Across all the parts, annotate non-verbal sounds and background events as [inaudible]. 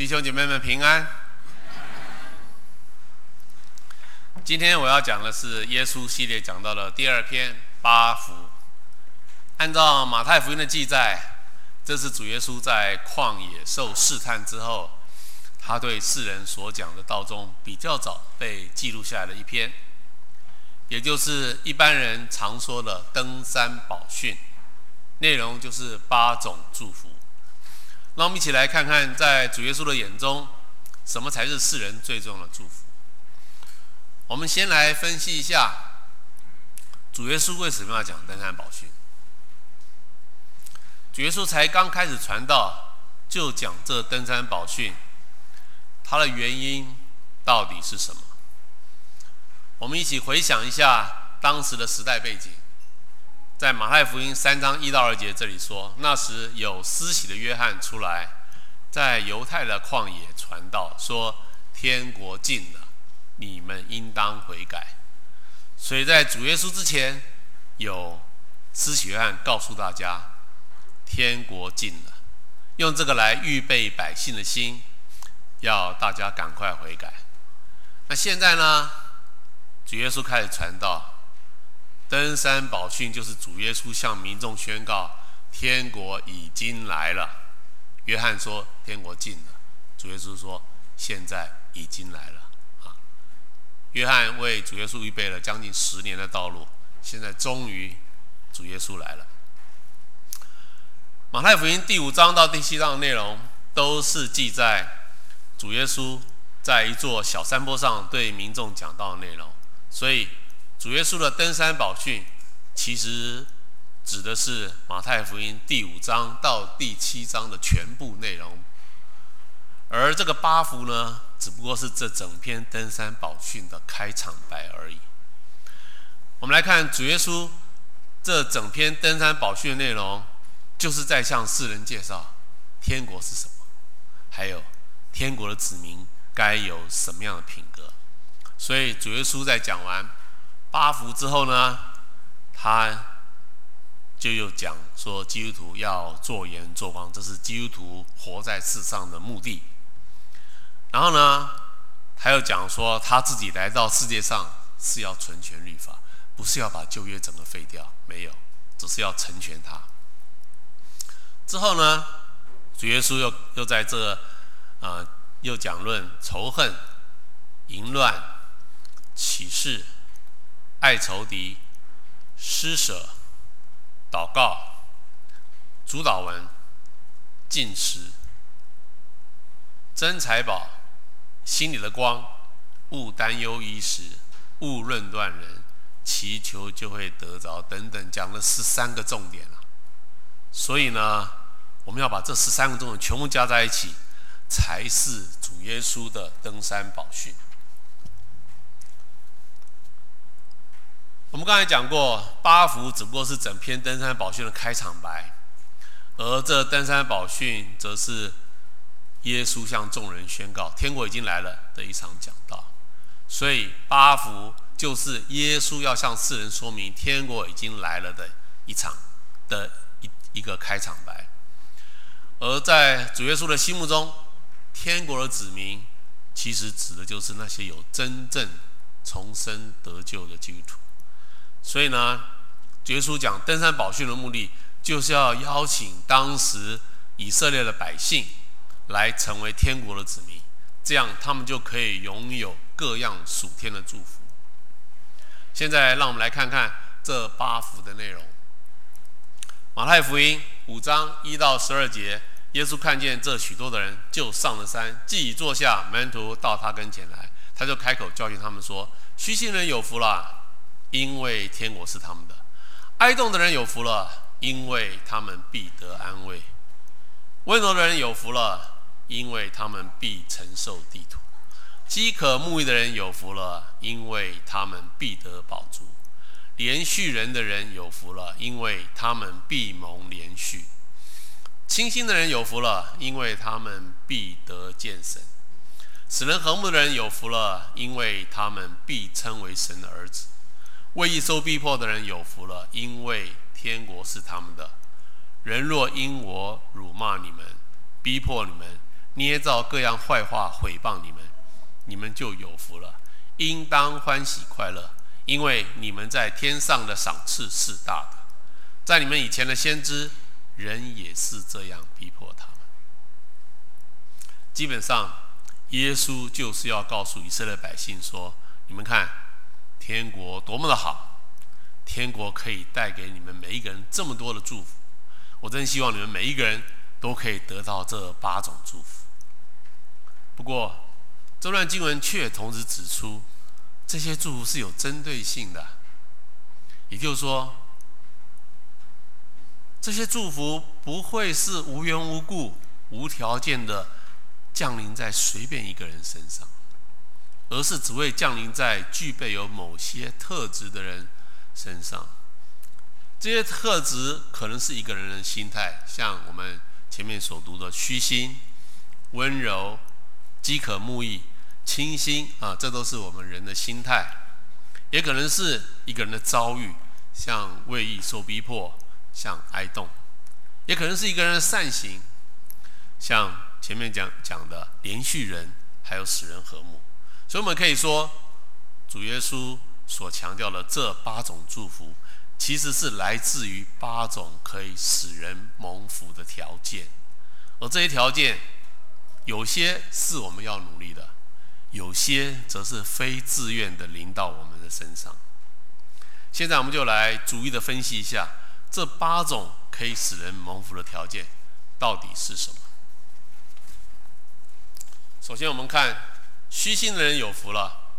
弟兄姐妹们平安。今天我要讲的是耶稣系列讲到的第二篇八福。按照马太福音的记载，这是主耶稣在旷野受试探之后，他对世人所讲的道中比较早被记录下来的一篇，也就是一般人常说的登山宝训，内容就是八种祝福。让我们一起来看看，在主耶稣的眼中，什么才是世人最重要的祝福？我们先来分析一下，主耶稣为什么要讲登山宝训？主耶稣才刚开始传道，就讲这登山宝训，它的原因到底是什么？我们一起回想一下当时的时代背景。在马太福音三章一到二节这里说，那时有施洗的约翰出来，在犹太的旷野传道，说天国近了，你们应当悔改。所以在主耶稣之前，有施洗约翰告诉大家，天国近了，用这个来预备百姓的心，要大家赶快悔改。那现在呢，主耶稣开始传道。登山宝训就是主耶稣向民众宣告：天国已经来了。约翰说：“天国近了。”主耶稣说：“现在已经来了。”啊，约翰为主耶稣预备了将近十年的道路，现在终于主耶稣来了。马太福音第五章到第七章的内容都是记载主耶稣在一座小山坡上对民众讲道的内容，所以。主耶稣的登山宝训，其实指的是马太福音第五章到第七章的全部内容，而这个八福呢，只不过是这整篇登山宝训的开场白而已。我们来看主耶稣这整篇登山宝训的内容，就是在向世人介绍天国是什么，还有天国的子民该有什么样的品格。所以主耶稣在讲完。八福之后呢，他就又讲说，基督徒要做盐做光，这是基督徒活在世上的目的。然后呢，他又讲说，他自己来到世界上是要成全律法，不是要把旧约整个废掉，没有，只是要成全他。之后呢，主耶稣又又在这啊、又讲论仇恨、淫乱、启示。爱仇敌、施舍、祷告、主祷文、禁食、真财宝、心里的光、勿担忧衣食、勿论断人、祈求就会得着等等，讲了十三个重点了。所以呢，我们要把这十三个重点全部加在一起，才是主耶稣的登山宝训。我们刚才讲过，八福只不过是整篇登山宝训的开场白，而这登山宝训则是耶稣向众人宣告天国已经来了的一场讲道。所以八福就是耶稣要向世人说明天国已经来了的一场的一一个开场白。而在主耶稣的心目中，天国的子民其实指的就是那些有真正重生得救的基督徒。所以呢，耶稣讲登山宝训的目的，就是要邀请当时以色列的百姓来成为天国的子民，这样他们就可以拥有各样属天的祝福。现在让我们来看看这八福的内容。马太福音五章一到十二节，耶稣看见这许多的人，就上了山，既已坐下，门徒到他跟前来，他就开口教训他们说：“虚心人有福了。”因为天国是他们的，哀慟的人有福了，因为他们必得安慰；温柔的人有福了，因为他们必承受地土；饥渴慕义的人有福了，因为他们必得饱足；怜恤人的人有福了，因为他们必蒙怜恤；清心的人有福了，因为他们必得见神；使人和睦的人有福了，因为他们必称为神的儿子。为义受逼迫的人有福了，因为天国是他们的。人若因我辱骂你们、逼迫你们、捏造各样坏话毁谤你们，你们就有福了，应当欢喜快乐，因为你们在天上的赏赐是大的。在你们以前的先知，人也是这样逼迫他们。基本上，耶稣就是要告诉以色列百姓说：你们看，天国多么的好，天国可以带给你们每一个人这么多的祝福。我真希望你们每一个人都可以得到这八种祝福。不过，这段经文却同时指出，这些祝福是有针对性的，也就是说，这些祝福不会是无缘无故、无条件的降临在随便一个人身上，而是只会降临在具备有某些特质的人身上。这些特质可能是一个人的心态，像我们前面所读的虚心、温柔、饥渴慕义、清心啊，这都是我们人的心态。也可能是一个人的遭遇，像为义受逼迫，像哀动；也可能是一个人的善行，像前面讲讲的怜恤人，还有使人和睦。所以，我们可以说，主耶稣所强调的这八种祝福。其实是来自于八种可以使人蒙福的条件，而这些条件，有些是我们要努力的，有些则是非自愿的临到我们的身上。现在我们就来逐一的分析一下这八种可以使人蒙福的条件到底是什么。首先，我们看虚心的人有福了，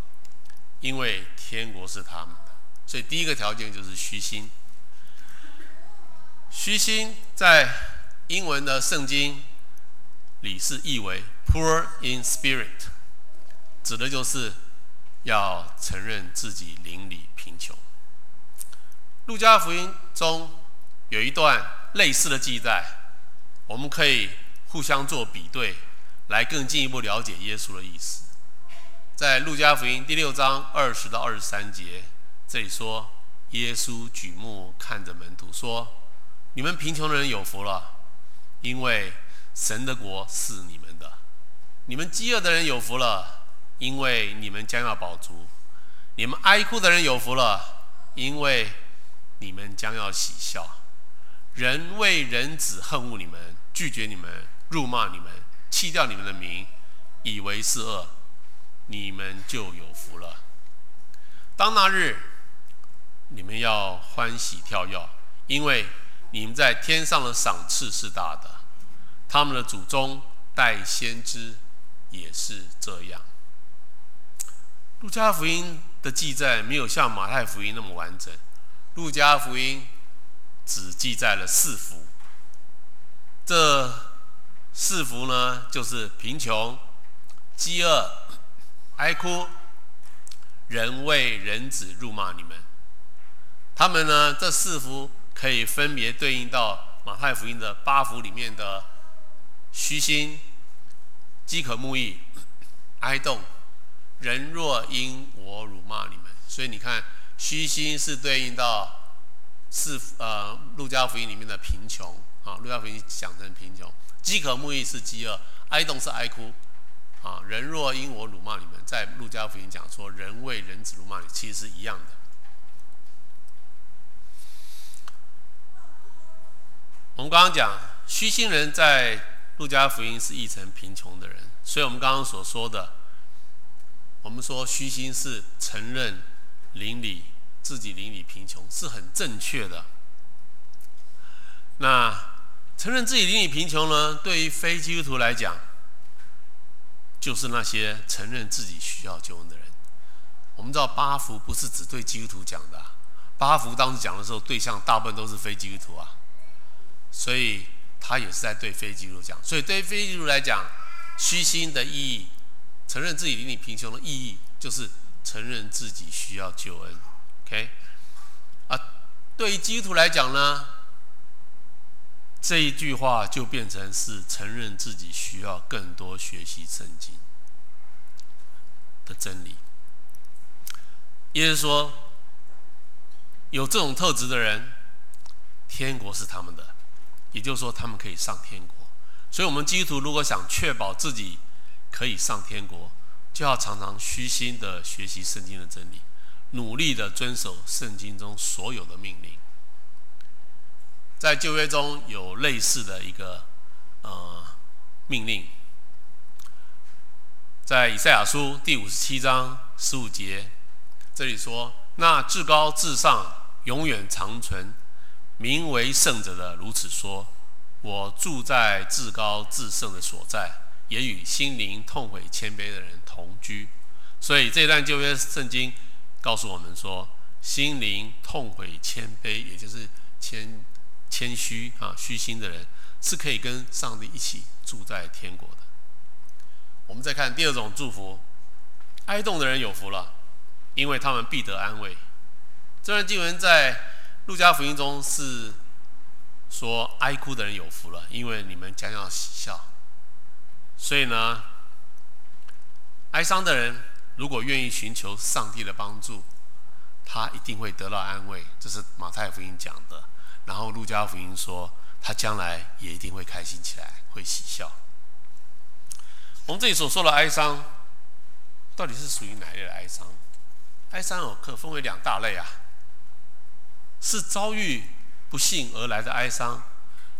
因为天国是他们的。所以第一个条件就是虚心。虚心在英文的圣经里是译为 “poor in spirit”，指的就是要承认自己灵里贫穷。路加福音中有一段类似的记载，我们可以互相做比对，来更进一步了解耶稣的意思。在路加福音第六章二十到二十三节。这里说，耶稣举目看着门徒说：“你们贫穷的人有福了，因为神的国是你们的；你们饥饿的人有福了，因为你们将要饱足；你们哀哭的人有福了，因为你们将要喜笑。人为人子恨恶你们，拒绝你们，辱骂你们，弃掉你们的名，以为是恶，你们就有福了。当那日。”你们要欢喜跳跃，因为你们在天上的赏赐是大的。他们的祖宗代先知也是这样。路加福音的记载没有像马太福音那么完整，路加福音只记载了四福。这四福呢，就是贫穷、饥饿、哀哭、人为人子辱骂你们。他们呢，这四福可以分别对应到马太福音的八福里面的虚心、饥渴慕义、哀慟、人若因我辱骂你们。所以你看，虚心是对应到四呃路加福音里面的贫穷啊，路加福音讲成贫穷；饥渴慕义是饥饿，哀慟是哀哭啊。人若因我辱骂你们，在路加福音讲说，人为人子辱骂你，其实是一样的。我们刚刚讲虚心人在路加福音是译成贫穷的人，所以我们刚刚所说的，我们说虚心是承认邻里自己邻里贫穷是很正确的。那承认自己邻里贫穷呢？对于非基督徒来讲，就是那些承认自己需要救恩的人。我们知道八福不是只对基督徒讲的，八福当时讲的时候，对象大部分都是非基督徒啊。所以他也是在对非基督徒讲，所以对非基督徒来讲，虚心的意义，承认自己灵里贫穷的意义，就是承认自己需要救恩。OK，啊，对于基督徒来讲呢，这一句话就变成是承认自己需要更多学习圣经的真理。也就是说，有这种特质的人，天国是他们的。也就是说，他们可以上天国，所以，我们基督徒如果想确保自己可以上天国，就要常常虚心的学习圣经的真理，努力的遵守圣经中所有的命令。在旧约中有类似的一个呃命令，在以赛亚书第五十七章十五节，这里说：“那至高至上、永远长存、名为圣者的如此说。”我住在至高至圣的所在，也与心灵痛悔谦卑的人同居。所以这段旧约圣经告诉我们说，心灵痛悔谦卑，也就是谦谦虚啊虚心的人，是可以跟上帝一起住在天国的。我们再看第二种祝福，哀慟的人有福了，因为他们必得安慰。这段经文在路加福音中是。说哀哭的人有福了，因为你们将要喜笑。所以呢，哀伤的人如果愿意寻求上帝的帮助，他一定会得到安慰。这是马太福音讲的。然后路加福音说，他将来也一定会开心起来，会喜笑。我们这里所说的哀伤，到底是属于哪一类的哀伤？哀伤哦，可分为两大类啊，是遭遇。不幸而来的哀伤，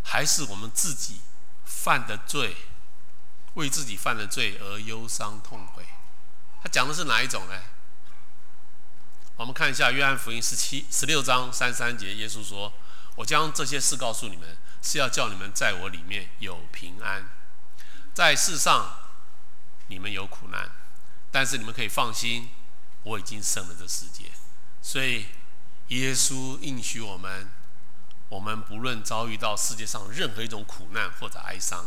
还是我们自己犯的罪，为自己犯的罪而忧伤痛悔？他讲的是哪一种呢？我们看一下约翰福音十七十六章三三节，耶稣说：“我将这些事告诉你们，是要叫你们在我里面有平安。在世上你们有苦难，但是你们可以放心，我已经胜了这世界。所以耶稣应许我们。”我们不论遭遇到世界上任何一种苦难或者哀伤，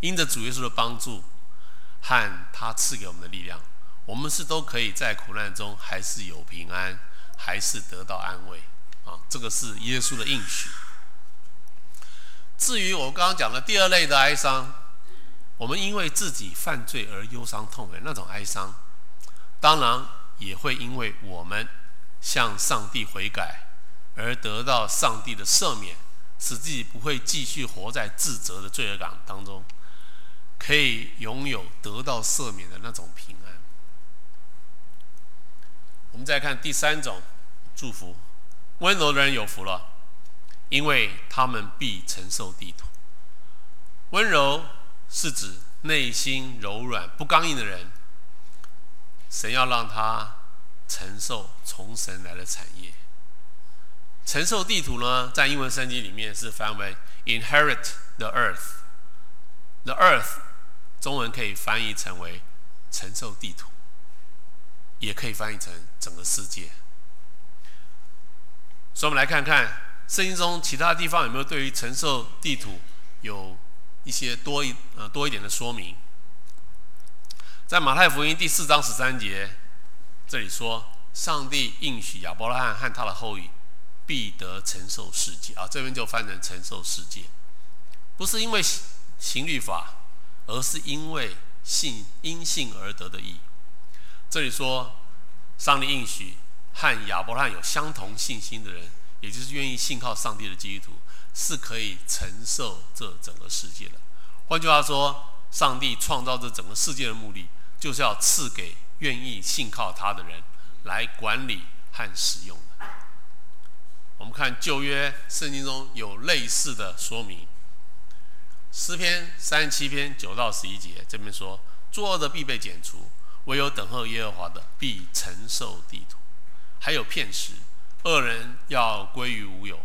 因着主耶稣的帮助和他赐给我们的力量，我们是都可以在苦难中还是有平安，还是得到安慰啊！这个是耶稣的应许。至于我刚刚讲的第二类的哀伤，我们因为自己犯罪而忧伤痛悔那种哀伤，当然也会因为我们向上帝悔改。而得到上帝的赦免，使自己不会继续活在自责的罪恶感当中，可以拥有得到赦免的那种平安。我们再看第三种祝福：温柔的人有福了，因为他们必承受地土。温柔是指内心柔软、不刚硬的人，神要让他承受从神来的产业。承受地土呢，在英文圣经里面是翻为 inherit the earth。the earth，中文可以翻译成为承受地土，也可以翻译成整个世界。所以，我们来看看圣经中其他地方有没有对于承受地土有一些多一呃多一点的说明。在马太福音第四章十三节，这里说，上帝应许亚伯拉罕和他的后裔。必得承受世界啊，这边就翻成承受世界，不是因为行律法，而是因为信因信而得的义。这里说，上帝应许和亚伯拉罕有相同信心的人，也就是愿意信靠上帝的基督徒，是可以承受这整个世界的。换句话说，上帝创造这整个世界的目的，就是要赐给愿意信靠他的人来管理和使用。我们看旧约圣经中有类似的说明，诗篇三十七篇九到十一节这边说：作恶的必被剪除，唯有等候耶和华的必承受地土。还有片时，恶人要归于无有，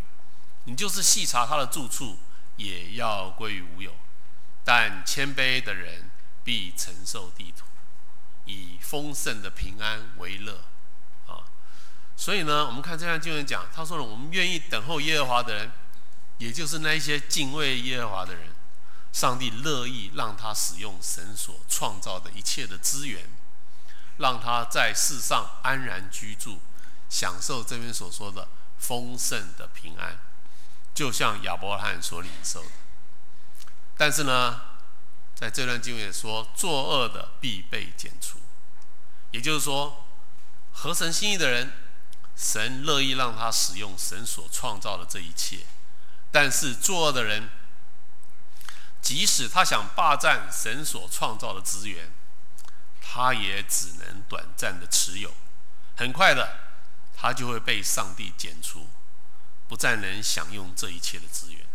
你就是细查他的住处，也要归于无有。但谦卑的人必承受地土，以丰盛的平安为乐。啊所以呢，我们看这段经文讲，他说了，我们愿意等候耶和华的人，也就是那一些敬畏耶和华的人，上帝乐意让他使用神所创造的一切的资源，让他在世上安然居住，享受这边所说的丰盛的平安，就像亚伯拉罕所领受的。但是呢，在这段经文也说，作恶的必被剪除，也就是说，合神心意的人。神乐意让他使用神所创造的这一切，但是作恶的人，即使他想霸占神所创造的资源，他也只能短暂的持有，很快的，他就会被上帝剪除，不再能享用这一切的资源。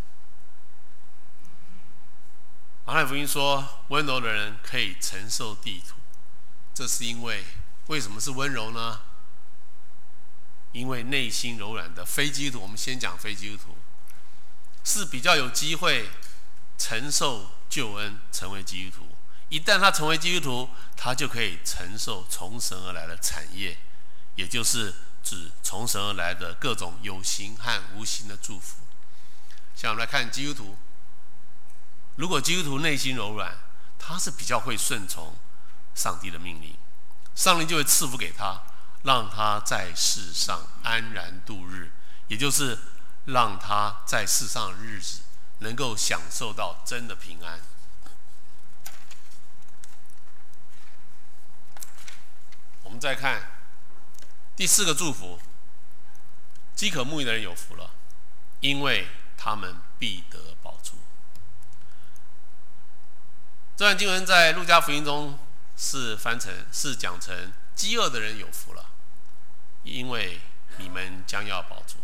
马太福音说，温柔的人可以承受地土，这是因为为什么是温柔呢？因为内心柔软的非基督徒，我们先讲非基督徒，是比较有机会承受救恩，成为基督徒。一旦他成为基督徒，他就可以承受从神而来的产业，也就是指从神而来的各种有形和无形的祝福。像我们来看基督徒。如果基督徒内心柔软，他是比较会顺从上帝的命令，上帝就会赐福给他，让他在世上安然度日，也就是让他在世上的日子能够享受到真的平安。我们再看第四个祝福：饥渴慕义的人有福了，因为他们必得饱足。这段经文在路加福音中是翻成是讲成饥饿的人有福了，因为你们将要饱足。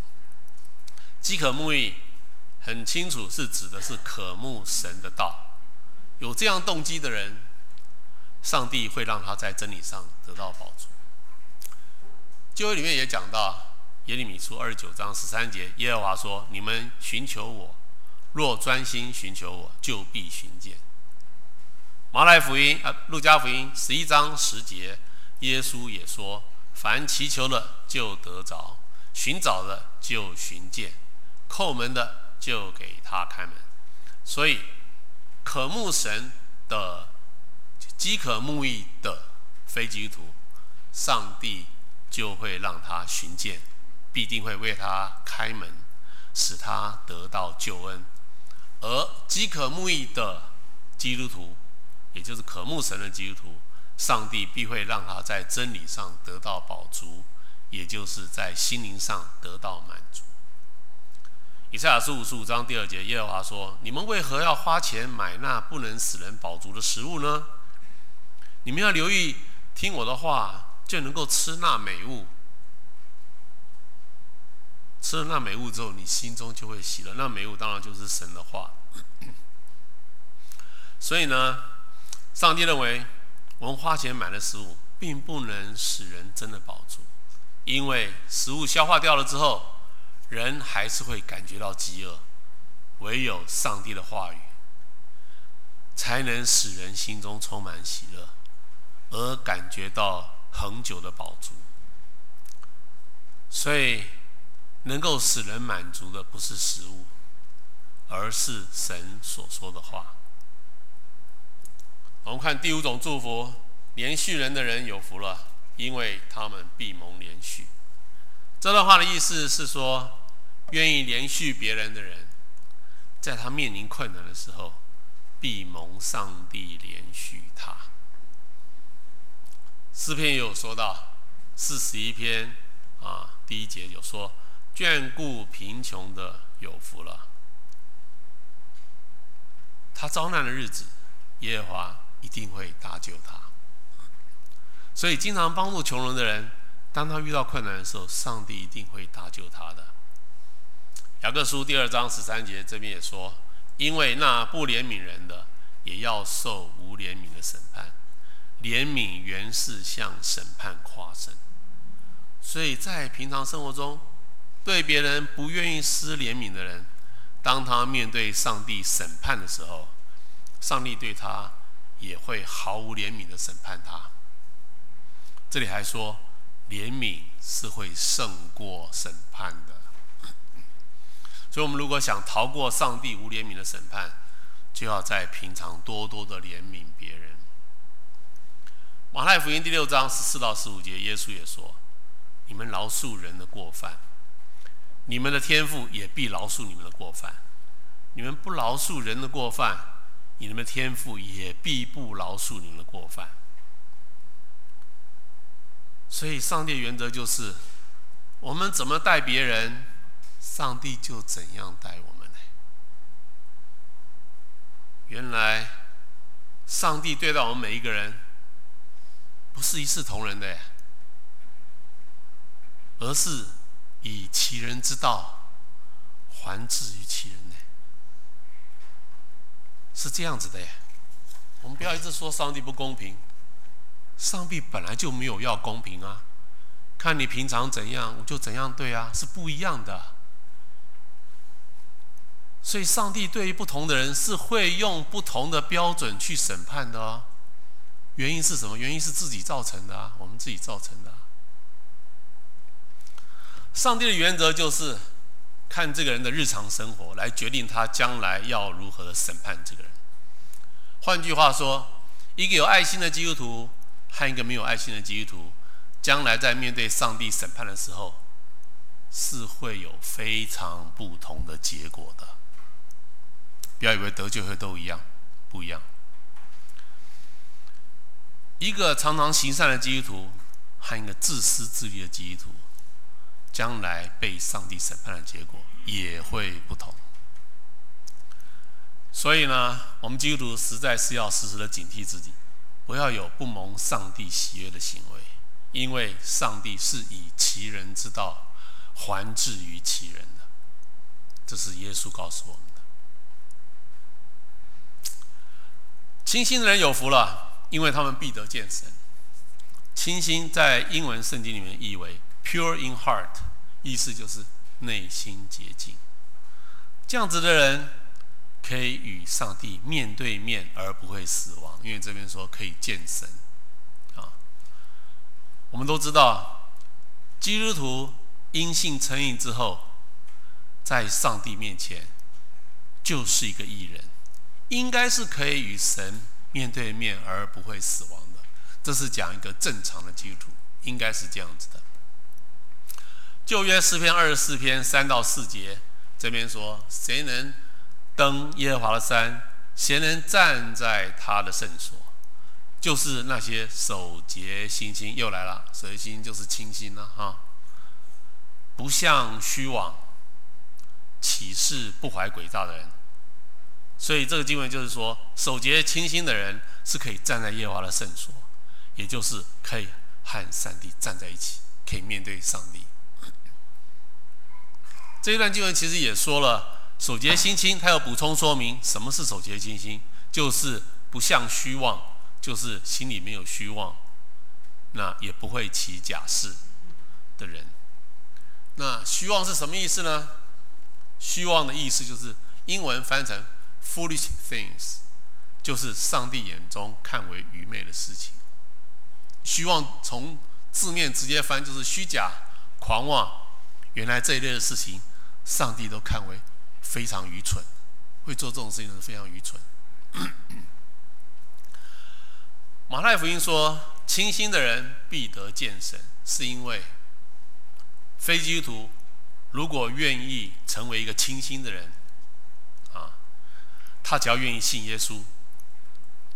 饥渴慕义很清楚是指的是渴慕神的道，有这样动机的人，上帝会让他在真理上得到饱足。旧约里面也讲到耶利米书二十九章十三节，耶和华说：“你们寻求我，若专心寻求我，就必寻见。”马来福音啊，路加福音十一章十节，耶稣也说：“凡祈求的就得着，寻找的就寻见，叩门的就给他开门。”所以，渴慕神的、饥渴慕义的非基督徒，上帝就会让他寻见，必定会为他开门，使他得到救恩。而饥渴慕义的基督徒，也就是渴慕神的基督徒，上帝必会让他在真理上得到饱足，也就是在心灵上得到满足。以赛亚书五十五章第二节，耶和华说：“你们为何要花钱买那不能使人饱足的食物呢？你们要留意听我的话，就能够吃那美物。吃了那美物之后，你心中就会喜乐。那美物当然就是神的话。[coughs] 所以呢，上帝认为，我们花钱买的食物，并不能使人真的饱足，因为食物消化掉了之后，人还是会感觉到饥饿。唯有上帝的话语，才能使人心中充满喜乐，而感觉到恒久的宝足。所以，能够使人满足的，不是食物，而是神所说的话。我们看第五种祝福：连续人的人有福了，因为他们必蒙连续。这段话的意思是说，愿意连续别人的人，在他面临困难的时候，必蒙上帝连续他。诗篇有说到，四十一篇啊，第一节有说，眷顾贫穷的有福了。他遭难的日子，耶和华。一定会搭救他，所以经常帮助穷人的人，当他遇到困难的时候，上帝一定会搭救他的。雅各书第二章十三节这边也说：“因为那不怜悯人的，也要受无怜悯的审判；怜悯原是向审判夸胜。”所以在平常生活中，对别人不愿意施怜悯的人，当他面对上帝审判的时候，上帝对他。也会毫无怜悯的审判他。这里还说，怜悯是会胜过审判的。所以，我们如果想逃过上帝无怜悯的审判，就要在平常多多的怜悯别人。马太福音第六章十四到十五节，耶稣也说：“你们饶恕人的过犯，你们的天父也必饶恕你们的过犯；你们不饶恕人的过犯。”你们的天父也必不饶恕你们的过犯，所以上帝原则就是：我们怎么待别人，上帝就怎样待我们呢？原来上帝对待我们每一个人，不是一视同仁的，而是以其人之道还治于其人呢，是这样子的耶。我们不要一直说上帝不公平，上帝本来就没有要公平啊，看你平常怎样，我就怎样对啊，是不一样的。所以，上帝对于不同的人是会用不同的标准去审判的哦。原因是什么？原因是自己造成的啊，我们自己造成的啊。上帝的原则就是看这个人的日常生活来决定他将来要如何的审判这个人。换句话说，一个有爱心的基督徒和一个没有爱心的基督徒，将来在面对上帝审判的时候，是会有非常不同的结果的。不要以为得救会都一样，不一样。一个常常行善的基督徒和一个自私自利的基督徒，将来被上帝审判的结果也会不同。所以呢，我们基督徒实在是要时时的警惕自己，不要有不蒙上帝喜悦的行为，因为上帝是以其人之道还治于其人的。这是耶稣告诉我们的。清心的人有福了，因为他们必得见神。清心在英文圣经里面译为 “pure in heart”，意思就是内心洁净。这样子的人可以与上帝面对面而不会死亡，因为这边说可以见神。啊，我们都知道，基督徒因信成义之后，在上帝面前就是一个义人。应该是可以与神面对面而不会死亡的，这是讲一个正常的基础，应该是这样子的。旧约诗篇二十四篇三到四节，这边说：谁能登耶和华的山？谁能站在他的圣所？就是那些守洁心清，又来了，守心就是清心了哈，不向虚妄，起誓不怀诡诈的人。所以这个经文就是说，手洁清心的人是可以站在耶和华的圣所，也就是可以和上帝站在一起，可以面对上帝。这一段经文其实也说了，手洁心，他要补充说明什么是手洁心，就是不像虚妄，就是心里没有虚妄，那也不会起假誓的人。那虚妄是什么意思呢？虚妄的意思就是英文翻成。Foolish things，就是上帝眼中看为愚昧的事情。虚妄从字面直接翻就是虚假、狂妄。原来这一类的事情，上帝都看为非常愚蠢，会做这种事情是非常愚蠢。马太福音说：“清心的人必得见神。”是因为非基督徒如果愿意成为一个清心的人。他只要愿意信耶稣，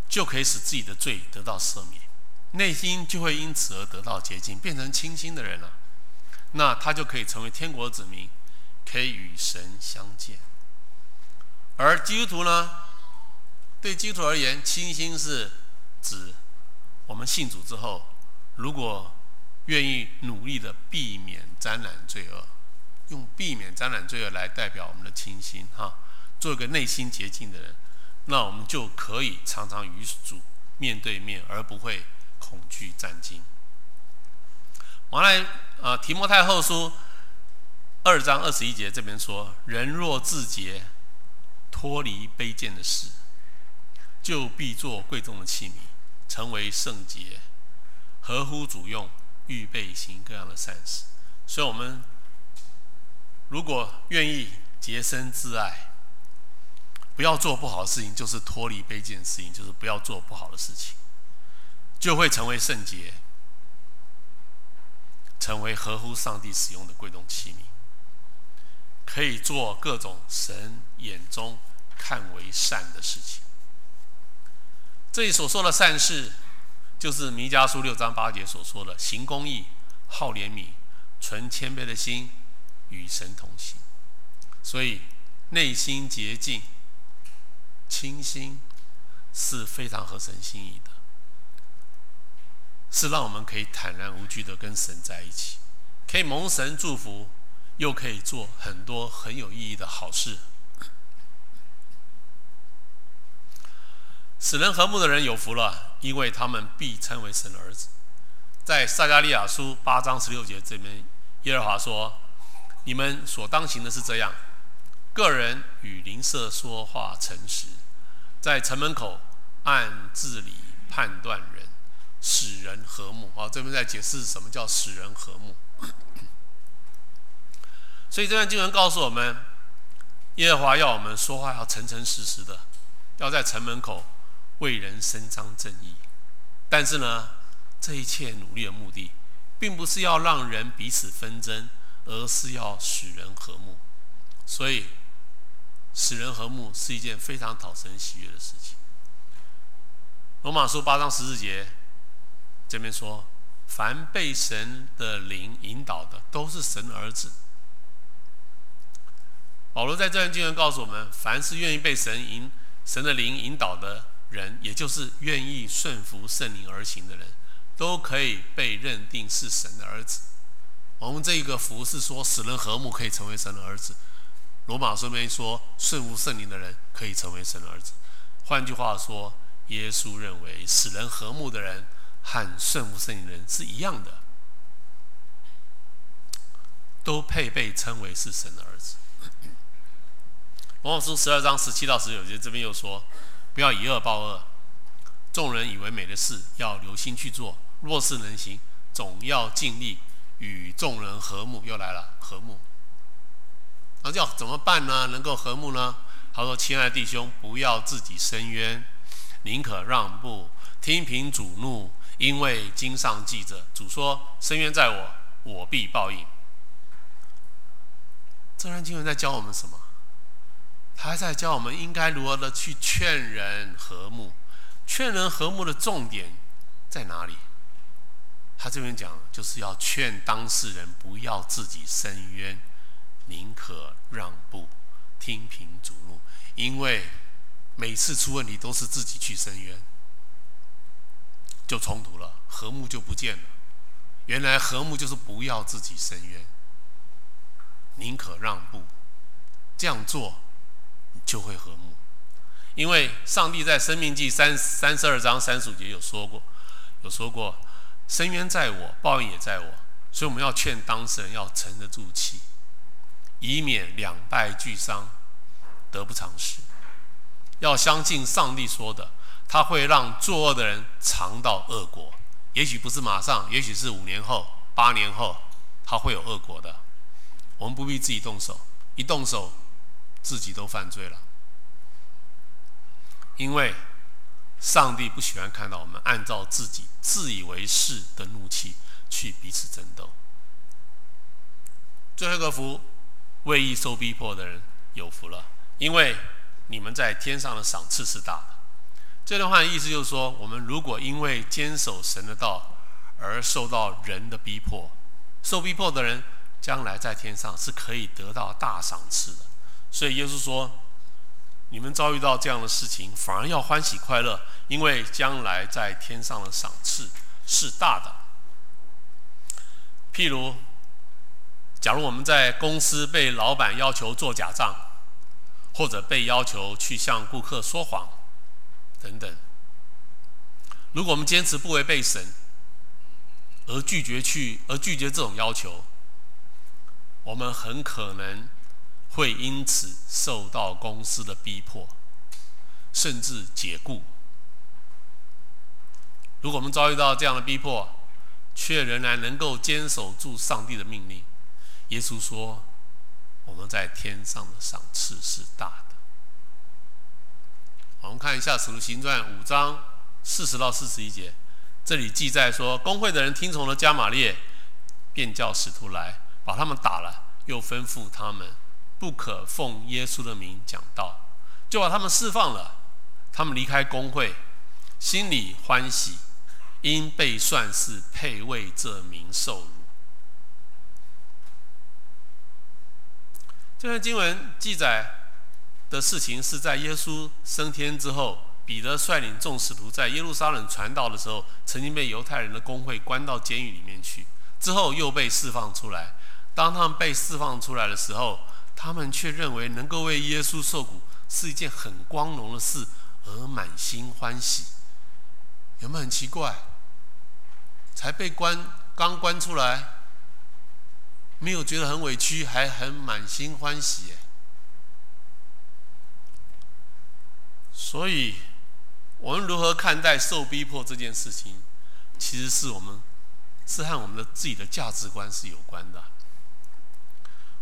就可以使自己的罪得到赦免，内心就会因此而得到洁净，变成清心的人了。那他就可以成为天国子民，可以与神相见。而基督徒呢？对基督徒而言，清心是指我们信主之后，如果愿意努力的避免沾染罪恶，用避免沾染罪恶来代表我们的清心，哈。做一个内心洁净的人，那我们就可以常常与主面对面，而不会恐惧战兢。马来呃，提摩太后书二章二十一节这边说：人若自洁，脱离卑贱的事，就必做贵重的器皿，成为圣洁，合乎主用，预备行各样的善事。所以，我们如果愿意洁身自爱。不要做不好的事情，就是脱离卑贱的事情，就是不要做不好的事情，就会成为圣洁，成为合乎上帝使用的贵重器皿，可以做各种神眼中看为善的事情。这里所说的善事，就是弥迦书六章八节所说的：行公义、好怜悯、存谦卑的心，与神同行。所以内心洁净。清新，是非常合神心意的，是让我们可以坦然无惧的跟神在一起，可以蒙神祝福，又可以做很多很有意义的好事。使人和睦的人有福了，因为他们必称为神的儿子。在撒迦利亚书八章十六节这边，耶和华说：“你们所当行的是这样，个人与邻舍说话诚实，在城门口按治理判断人，使人和睦。”好，这边在解释什么叫使人和睦。所以这段经文告诉我们，耶和华要我们说话要诚诚实实的，要在城门口。为人伸张正义，但是呢，这一切努力的目的，并不是要让人彼此纷争，而是要使人和睦。所以，使人和睦是一件非常讨神喜悦的事情。罗马书八章十四节这边说：“凡被神的灵引导的，都是神儿子。”保罗在这段经文告诉我们：凡是愿意被神引、神的灵引导的。人，也就是愿意顺服圣灵而行的人，都可以被认定是神的儿子。我们这一个福是说，使人和睦可以成为神的儿子。罗马书里说，顺服圣灵的人可以成为神的儿子。换句话说，耶稣认为使人和睦的人和顺服圣灵的人是一样的，都配被称为是神的儿子。罗马书十二章十七到十九节这边又说。不要以恶报恶，众人以为美的事，要留心去做。若是能行，总要尽力与众人和睦。又来了，和睦。那要怎么办呢？能够和睦呢？他说：“亲爱的弟兄，不要自己伸冤，宁可让步，听凭主怒，因为经上记着，主说：伸冤在我，我必报应。”这段经文在教我们什么？他还在教我们应该如何的去劝人和睦，劝人和睦的重点在哪里？他这边讲就是要劝当事人不要自己伸冤，宁可让步，听凭主怒，因为每次出问题都是自己去伸冤，就冲突了，和睦就不见了。原来和睦就是不要自己伸冤，宁可让步，这样做。就会和睦，因为上帝在《生命记》三三十二章三十五节有说过，有说过，伸冤在我，报应也在我，所以我们要劝当事人要沉得住气，以免两败俱伤，得不偿失。要相信上帝说的，他会让作恶的人尝到恶果，也许不是马上，也许是五年后、八年后，他会有恶果的。我们不必自己动手，一动手。自己都犯罪了，因为上帝不喜欢看到我们按照自己自以为是的怒气去彼此争斗。最后一个福，为义受逼迫的人有福了，因为你们在天上的赏赐是大的。这段话的意思就是说，我们如果因为坚守神的道而受到人的逼迫，受逼迫的人将来在天上是可以得到大赏赐的。所以耶稣说：“你们遭遇到这样的事情，反而要欢喜快乐，因为将来在天上的赏赐是大的。譬如，假如我们在公司被老板要求做假账，或者被要求去向顾客说谎，等等，如果我们坚持不违背神，而拒绝去，而拒绝这种要求，我们很可能。”会因此受到公司的逼迫，甚至解雇。如果我们遭遇到这样的逼迫，却仍然能够坚守住上帝的命令，耶稣说：“我们在天上的赏赐是大的。”我们看一下《使徒行传》五章四十到四十一节，这里记载说，公会的人听从了加玛列，便叫使徒来，把他们打了，又吩咐他们。不可奉耶稣的名讲道，就把他们释放了。他们离开工会，心里欢喜，因被算是配为这名受辱。这段经文记载的事情是在耶稣升天之后，彼得率领众使徒在耶路撒冷传道的时候，曾经被犹太人的公会关到监狱里面去，之后又被释放出来。当他们被释放出来的时候，他们却认为能够为耶稣受苦是一件很光荣的事，而满心欢喜。有没有很奇怪？才被关，刚关出来，没有觉得很委屈，还很满心欢喜。所以，我们如何看待受逼迫这件事情，其实是我们是和我们的自己的价值观是有关的。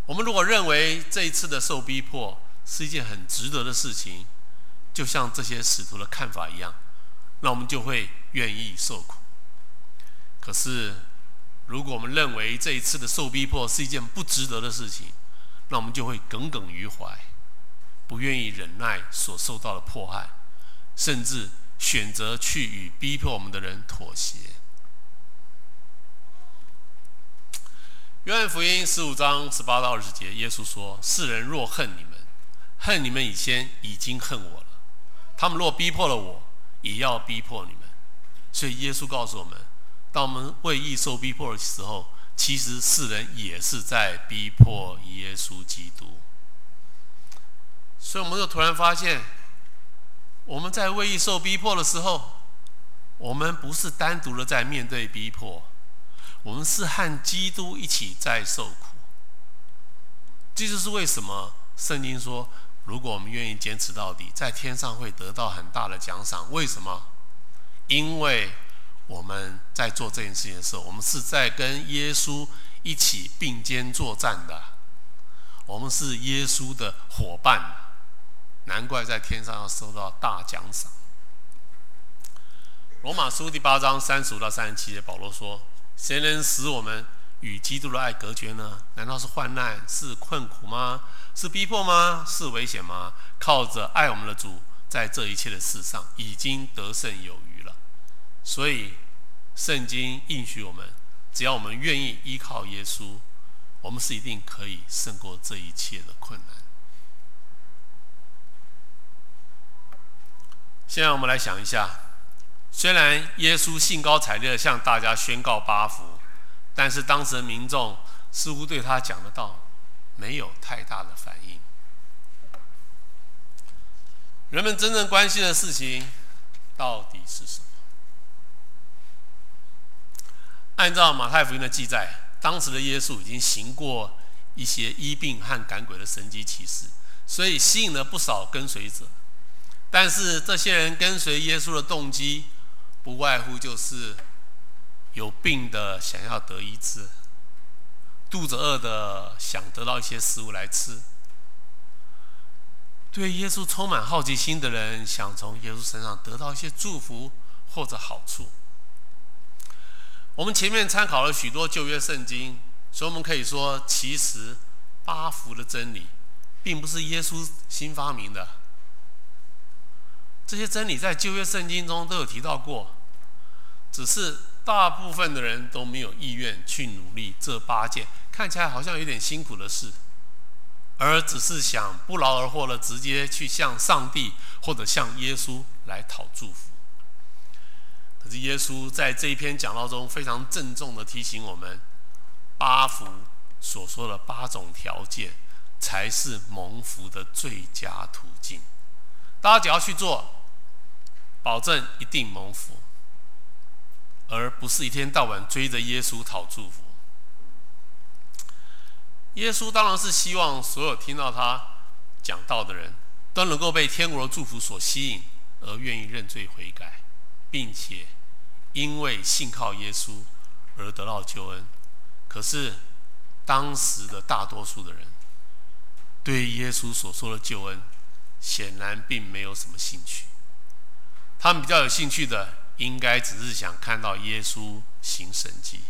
我们如果认为这一次的受逼迫是一件很值得的事情，就像这些使徒的看法一样，那我们就会愿意受苦。可是，如果我们认为这一次的受逼迫是一件不值得的事情，那我们就会耿耿于怀，不愿意忍耐所受到的迫害，甚至选择去与逼迫我们的人妥协。约翰福音十五章十八到二十节，耶稣说：“世人若恨你们，恨你们以前已经恨我了；他们若逼迫了我，也要逼迫你们。”所以耶稣告诉我们：当我们为义受逼迫的时候，其实世人也是在逼迫耶稣基督。所以我们就突然发现，我们在为义受逼迫的时候，我们不是单独的在面对逼迫。我们是和基督一起在受苦，这就是为什么圣经说，如果我们愿意坚持到底，在天上会得到很大的奖赏。为什么？因为我们在做这件事情的时候，我们是在跟耶稣一起并肩作战的，我们是耶稣的伙伴，难怪在天上要收到大奖赏。罗马书第八章三十五到三十七节，保罗说。谁能使我们与基督的爱隔绝呢？难道是患难、是困苦吗？是逼迫吗？是危险吗？靠着爱我们的主，在这一切的事上已经得胜有余。所以，圣经应许我们，只要我们愿意依靠耶稣，我们是一定可以胜过这一切的困难。现在我们来想一下。虽然耶稣兴高采烈地向大家宣告八福，但是当时的民众似乎对他讲的道没有太大的反应。人们真正关心的事情到底是什么？按照马太福音的记载，当时的耶稣已经行过一些医病和赶鬼的神迹奇事，所以吸引了不少跟随者。但是这些人跟随耶稣的动机，不外乎就是有病的想要得医治，肚子饿的想得到一些食物来吃，对耶稣充满好奇心的人想从耶稣身上得到一些祝福或者好处。我们前面参考了许多旧约圣经，所以我们可以说，其实八福的真理并不是耶稣新发明的。这些真理在旧约圣经中都有提到过，只是大部分的人都没有意愿去努力这八件看起来好像有点辛苦的事，而只是想不劳而获的直接去向上帝或者向耶稣来讨祝福。可是耶稣在这一篇讲道中非常郑重的提醒我们，八福所说的八种条件才是蒙福的最佳途径，大家只要去做。保证一定蒙福，而不是一天到晚追着耶稣讨祝福。耶稣当然是希望所有听到他讲道的人都能够被天国的祝福所吸引，而愿意认罪悔改，并且因为信靠耶稣而得到救恩。可是当时的大多数的人对耶稣所说的救恩，显然并没有什么兴趣。他们比较有兴趣的，应该只是想看到耶稣行神迹。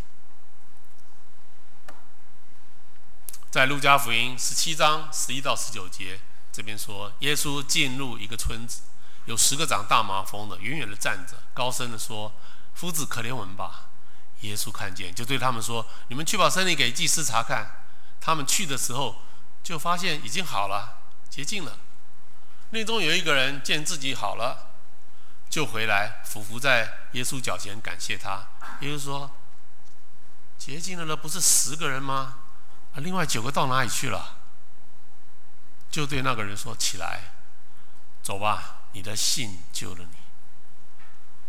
在路加福音十七章十一到十九节，这边说，耶稣进入一个村子，有十个长大麻风的，远远的站着，高声的说：“夫子，可怜我们吧！”耶稣看见，就对他们说：“你们去把身体给祭司查看。”他们去的时候，就发现已经好了，洁净了。内中有一个人见自己好了，就回来俯伏在耶稣脚前感谢他。耶稣说：“洁净了的不是十个人吗？啊，另外九个到哪里去了？”就对那个人说：“起来，走吧，你的信救了你。”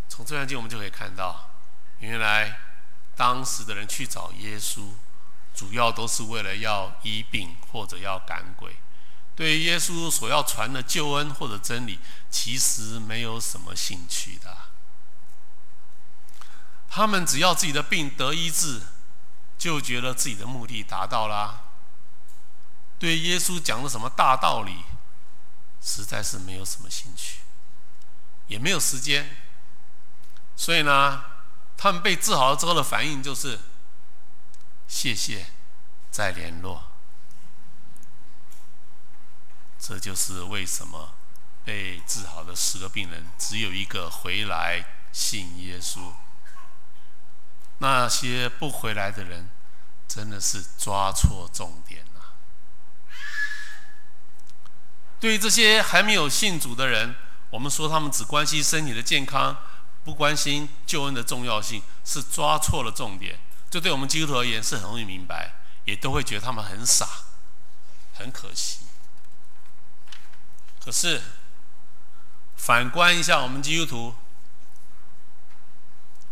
从这段经我们就可以看到，原来当时的人去找耶稣，主要都是为了要医病或者要赶鬼。对耶稣所要传的救恩或者真理，其实没有什么兴趣的。他们只要自己的病得医治，就觉得自己的目的达到了。对耶稣讲的什么大道理，实在是没有什么兴趣，也没有时间。所以呢，他们被治好了之后的反应就是：谢谢，再联络。这就是为什么被治好的十个病人只有一个回来信耶稣。那些不回来的人，真的是抓错重点了。对于这些还没有信主的人，我们说他们只关心身体的健康，不关心救恩的重要性，是抓错了重点。这对我们基督徒而言是很容易明白，也都会觉得他们很傻，很可惜。可是，反观一下我们基督徒，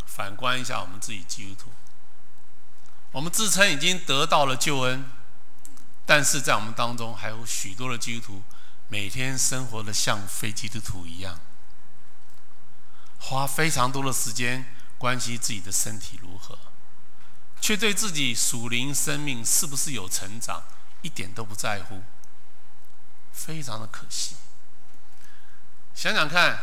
反观一下我们自己基督徒，我们自称已经得到了救恩，但是在我们当中还有许多的基督徒，每天生活的像非基督徒一样，花非常多的时间关心自己的身体如何，却对自己属灵生命是不是有成长一点都不在乎，非常的可惜。想想看，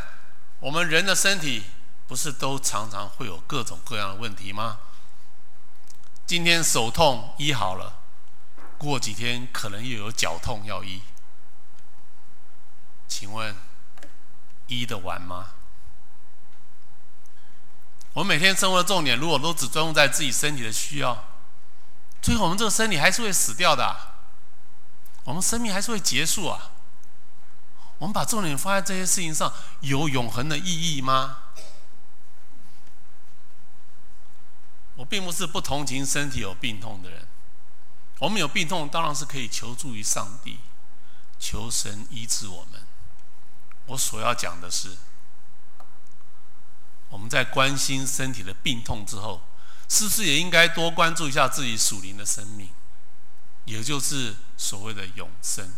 我们人的身体不是都常常会有各种各样的问题吗？今天手痛医好了，过几天可能又有脚痛要医。请问，医得完吗？我们每天生活的重点，如果都只专注在自己身体的需要，最后我们这个身体还是会死掉的，我们生命还是会结束啊。我们把重点放在这些事情上，有永恒的意义吗？我并不是不同情身体有病痛的人，我们有病痛当然是可以求助于上帝，求神医治我们。我所要讲的是，我们在关心身体的病痛之后，是不是也应该多关注一下自己属灵的生命，也就是所谓的永生？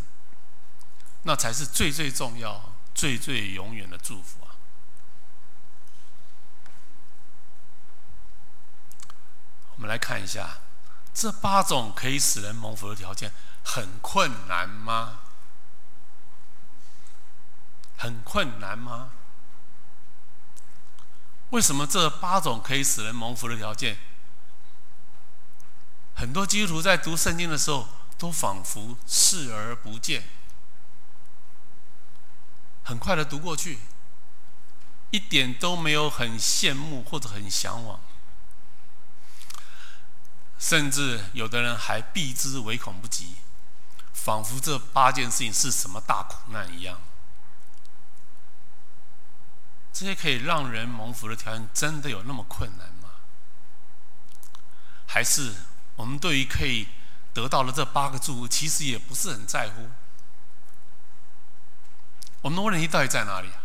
那才是最最重要、最最永远的祝福啊！我们来看一下，这八种可以使人蒙福的条件，很困难吗？很困难吗？为什么这八种可以使人蒙福的条件，很多基督徒在读圣经的时候，都仿佛视而不见？很快的读过去，一点都没有很羡慕或者很向往，甚至有的人还避之唯恐不及，仿佛这八件事情是什么大苦难一样。这些可以让人蒙福的条件，真的有那么困难吗？还是我们对于可以得到的这八个祝福，其实也不是很在乎？我们的问题到底在哪里啊？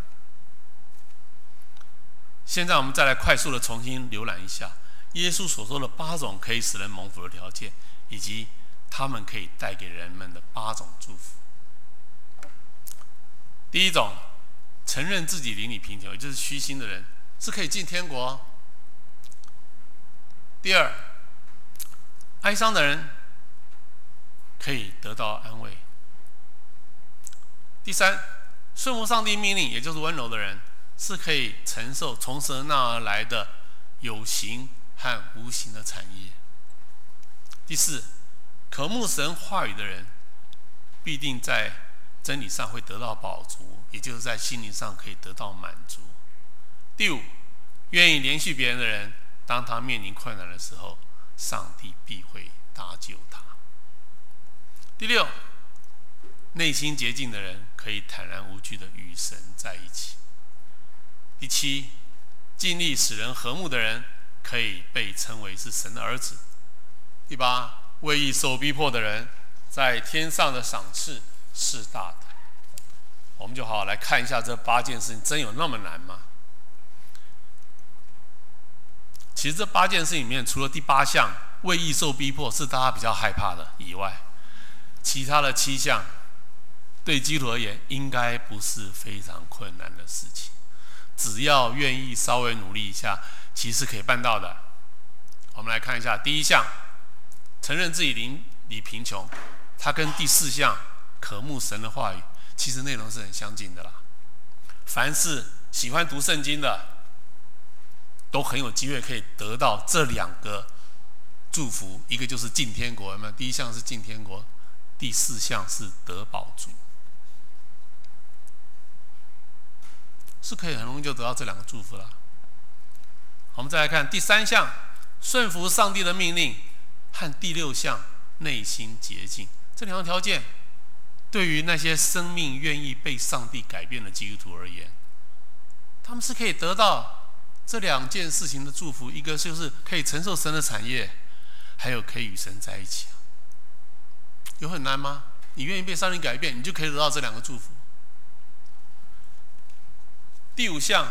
现在我们再来快速的重新浏览一下耶稣所说的八种可以使人蒙福的条件，以及他们可以带给人们的八种祝福。第一种，承认自己邻里贫穷，也就是虚心的人是可以进天国。第二，哀伤的人可以得到安慰。第三。顺服上帝命令，也就是温柔的人，是可以承受从神那而来的有形和无形的产业。第四，渴慕神话语的人，必定在真理上会得到饱足，也就是在心灵上可以得到满足。第五，愿意怜恤别人的人，当他面临困难的时候，上帝必会搭救他。第六，内心洁净的人可以坦然无惧的与神在一起。第七，尽力使人和睦的人可以被称为是神的儿子。第八，为义受逼迫的人在天上的赏赐是大的。我们就好好来看一下这八件事情，真有那么难吗？其实这八件事里面，除了第八项为义受逼迫是大家比较害怕的以外，其他的七项对基督而言应该不是非常困难的事情，只要愿意稍微努力一下，其实可以办到的。我们来看一下第一项，承认自己灵里贫穷，它跟第四项渴慕神的话语，其实内容是很相近的啦。凡是喜欢读圣经的，都很有机会可以得到这两个祝福，一个就是进天国，那么第一项是进天国，第四项是得宝足，是可以很容易就得到这两个祝福了。我们再来看第三项，顺服上帝的命令，和第六项内心洁净，这两个条件，对于那些生命愿意被上帝改变的基督徒而言，他们是可以得到。这两件事情的祝福，一个就是可以承受神的产业，还有可以与神在一起。有很难吗？你愿意被上帝改变，你就可以得到这两个祝福。第五项，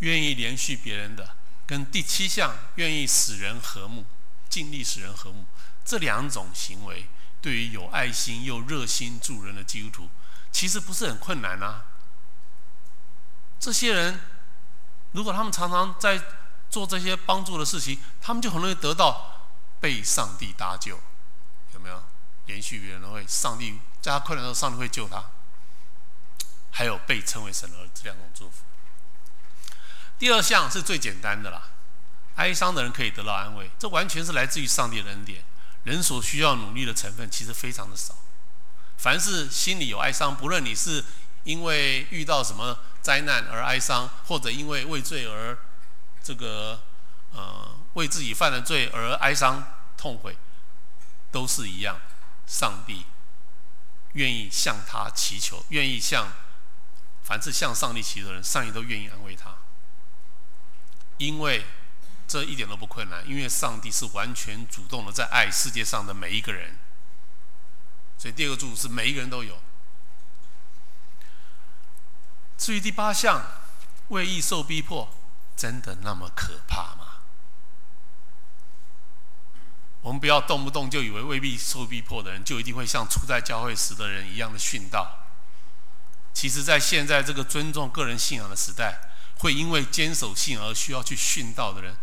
愿意怜恤别人的，跟第七项，愿意使人和睦，尽力使人和睦，这两种行为，对于有爱心又热心助人的基督徒，其实不是很困难啊。这些人。如果他们常常在做这些帮助的事情，他们就很容易得到被上帝搭救，有没有？连续别人会，上帝在他困难的时候，上帝会救他。还有被称为神的儿子这两种祝福。第二项是最简单的啦，哀伤的人可以得到安慰，这完全是来自于上帝的恩典。人所需要努力的成分其实非常的少。凡是心里有哀伤，不论你是因为遇到什么。灾难而哀伤，或者因为畏罪而这个呃为自己犯了罪而哀伤痛悔，都是一样。上帝愿意向他祈求，愿意向凡是向上帝祈求的人，上帝都愿意安慰他，因为这一点都不困难，因为上帝是完全主动的在爱世界上的每一个人。所以第二个祝福是每一个人都有。至于第八项，为义受逼迫，真的那么可怕吗？我们不要动不动就以为未必受逼迫的人就一定会像初代教会时的人一样的殉道。其实，在现在这个尊重个人信仰的时代，会因为坚守信仰而需要去殉道的人，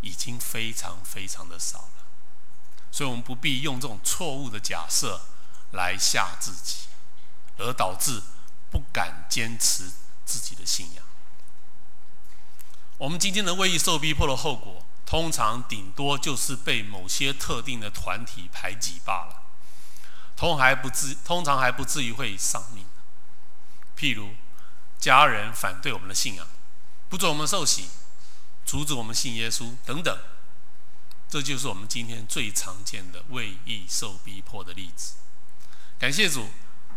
已经非常非常的少了。所以，我们不必用这种错误的假设来吓自己，而导致。不敢坚持自己的信仰。我们今天的为义受逼迫的后果，通常顶多就是被某些特定的团体排挤罢了，通还不至，通常还不至于会丧命。譬如家人反对我们的信仰，不准我们受洗，阻止我们信耶稣等等，这就是我们今天最常见的为义受逼迫的例子。感谢主。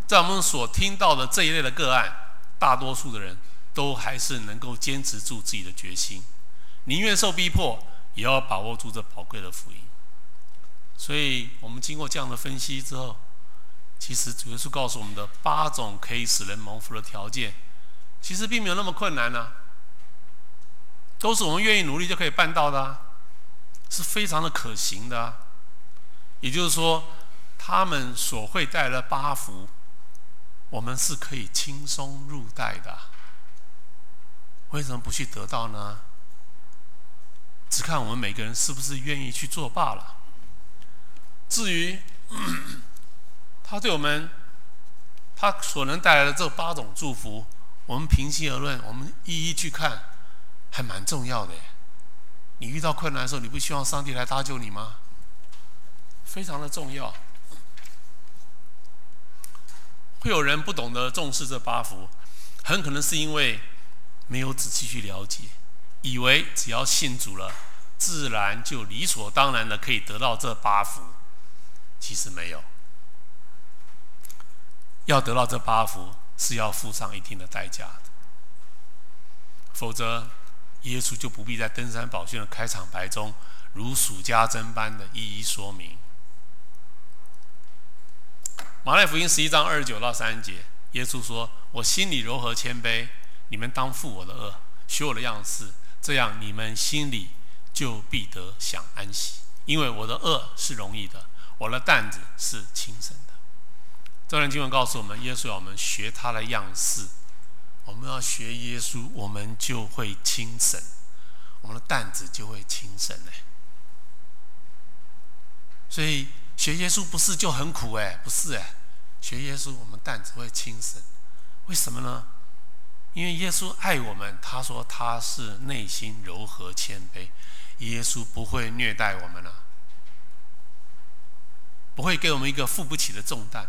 在我们所听到的这一类的个案，大多数的人都还是能够坚持住自己的决心，宁愿受逼迫，也要把握住这宝贵的福音。所以，我们经过这样的分析之后，其实主耶稣告诉我们的八种可以使人蒙福的条件，其实并没有那么困难呢、都是我们愿意努力就可以办到的、是非常的可行的、也就是说，他们所会带来的八福。我们是可以轻松入袋的，为什么不去得到呢？只看我们每个人是不是愿意去做罢了。至于 [coughs] 他对我们，他所能带来的这八种祝福，我们平心而论，我们一一去看，还蛮重要的。你遇到困难的时候，你不希望上帝来搭救你吗？非常的重要。会有人不懂得重视这八福，很可能是因为没有仔细去了解，以为只要信主了，自然就理所当然的可以得到这八福。其实没有。要得到这八福，是要付上一定的代价的，否则耶稣就不必在登山宝训的开场白中如数家珍般的一一说明。马太福音十一章二十九到三节，耶稣说：“我心里柔和谦卑，你们当负我的轭，学我的样式，这样你们心里就必得享安息。因为我的轭是容易的，我的担子是轻省的。”这段经文告诉我们，耶稣要我们学他的样式，我们要学耶稣，我们就会轻省，我们的担子就会轻省嘞。所以。学耶稣不是就很苦哎，不是哎，学耶稣我们担子会轻省，为什么呢？因为耶稣爱我们，他说他是内心柔和谦卑，耶稣不会虐待我们了，不会给我们一个负不起的重担，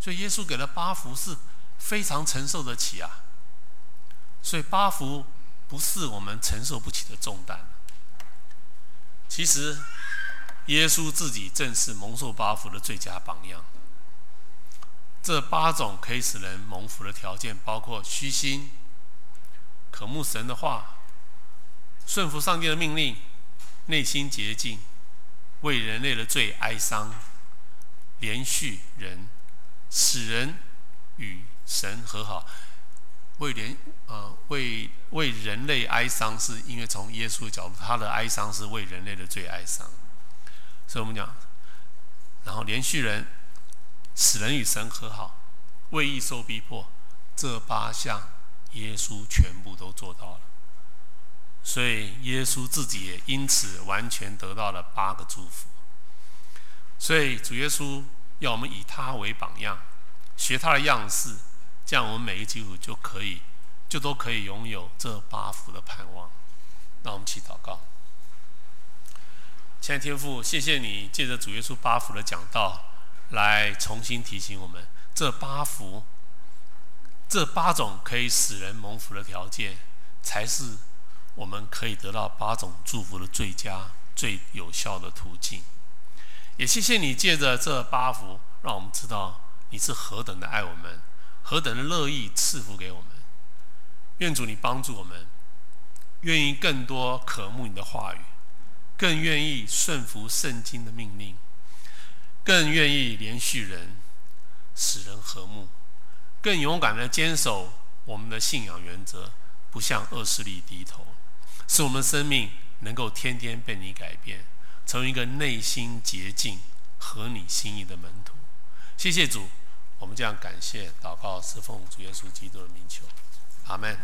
所以耶稣给了八福是非常承受得起啊，所以八福不是我们承受不起的重担，其实。耶稣自己正是蒙受八福的最佳榜样。这八种可以使人蒙福的条件，包括虚心、渴慕神的话、顺服上帝的命令、内心洁净、为人类的罪哀伤、怜恤人、使人与神和好。为连呃为为人类哀伤，是因为从耶稣的角度，他的哀伤是为人类的罪哀伤。所以我们讲，然后连续人，使人与神和好，为义受逼迫，这八项耶稣全部都做到了。所以耶稣自己也因此完全得到了八个祝福。所以主耶稣要我们以他为榜样，学他的样式，这样我们每一个基督徒就可以，就都可以拥有这八福的盼望。那我们起祷告。亲爱的天父，谢谢你借着主耶稣八福的讲道，来重新提醒我们，这八福，这八种可以使人蒙福的条件，才是我们可以得到八种祝福的最佳、最有效的途径。也谢谢你借着这八福，让我们知道你是何等的爱我们，何等的乐意赐福给我们。愿主你帮助我们，愿意更多渴慕你的话语。更愿意顺服圣经的命令，更愿意连续人，使人和睦，更勇敢的坚守我们的信仰原则，不向恶势力低头，使我们生命能够天天被你改变，成为一个内心洁净、合你心意的门徒。谢谢主，我们这样感谢祷告，侍奉主耶稣基督的民求，阿门。